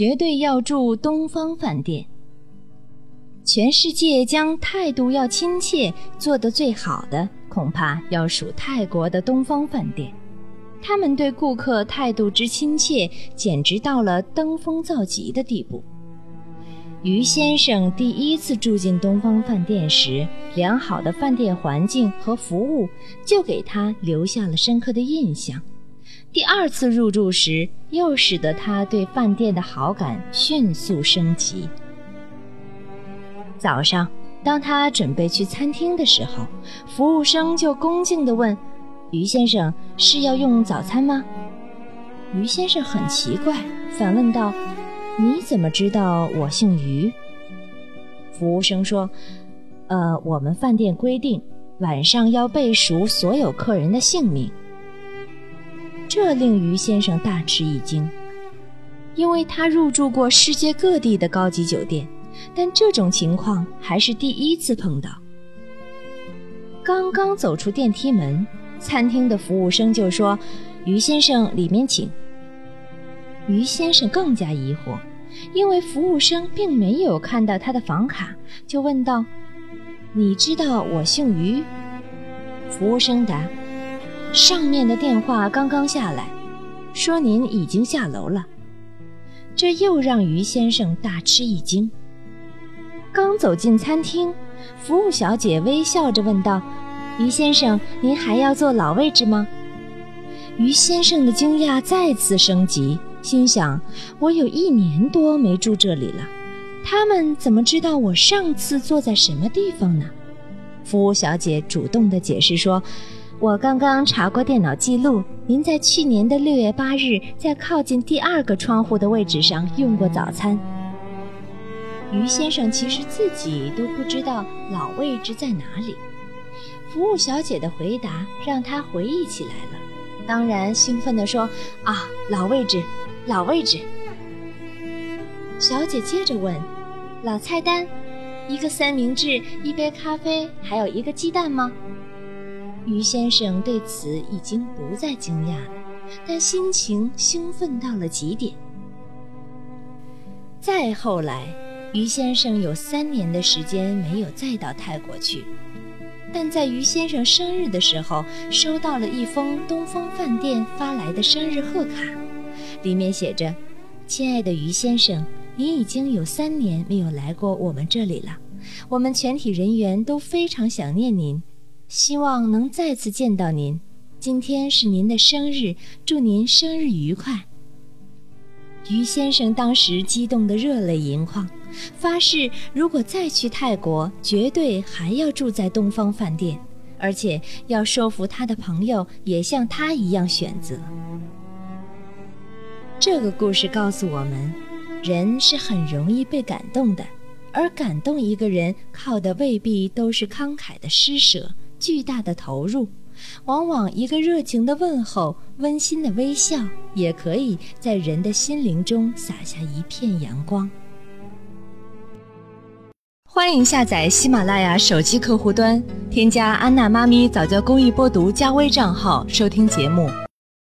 绝对要住东方饭店。全世界将态度要亲切做得最好的，恐怕要数泰国的东方饭店。他们对顾客态度之亲切，简直到了登峰造极的地步。于先生第一次住进东方饭店时，良好的饭店环境和服务就给他留下了深刻的印象。第二次入住时，又使得他对饭店的好感迅速升级。早上，当他准备去餐厅的时候，服务生就恭敬地问。于先生是要用早餐吗？于先生很奇怪，反问道：“你怎么知道我姓于？”服务生说：“呃，我们饭店规定晚上要背熟所有客人的姓名。”这令于先生大吃一惊，因为他入住过世界各地的高级酒店，但这种情况还是第一次碰到。刚刚走出电梯门。餐厅的服务生就说：“于先生，里面请。”于先生更加疑惑，因为服务生并没有看到他的房卡，就问道：“你知道我姓于？”服务生答：“上面的电话刚刚下来，说您已经下楼了。”这又让于先生大吃一惊。刚走进餐厅，服务小姐微笑着问道。于先生，您还要坐老位置吗？于先生的惊讶再次升级，心想：我有一年多没住这里了，他们怎么知道我上次坐在什么地方呢？服务小姐主动地解释说：“我刚刚查过电脑记录，您在去年的六月八日，在靠近第二个窗户的位置上用过早餐。”于先生其实自己都不知道老位置在哪里。服务小姐的回答让他回忆起来了，当然兴奋地说：“啊，老位置，老位置。”小姐接着问：“老菜单，一个三明治，一杯咖啡，还有一个鸡蛋吗？”于先生对此已经不再惊讶了，但心情兴奋到了极点。再后来，于先生有三年的时间没有再到泰国去。但在于先生生日的时候，收到了一封东方饭店发来的生日贺卡，里面写着：“亲爱的于先生，您已经有三年没有来过我们这里了，我们全体人员都非常想念您，希望能再次见到您。今天是您的生日，祝您生日愉快。”于先生当时激动得热泪盈眶。发誓，如果再去泰国，绝对还要住在东方饭店，而且要说服他的朋友也像他一样选择。这个故事告诉我们，人是很容易被感动的，而感动一个人，靠的未必都是慷慨的施舍、巨大的投入，往往一个热情的问候、温馨的微笑，也可以在人的心灵中洒下一片阳光。欢迎下载喜马拉雅手机客户端，添加安娜妈咪早教公益播读加微账号收听节目。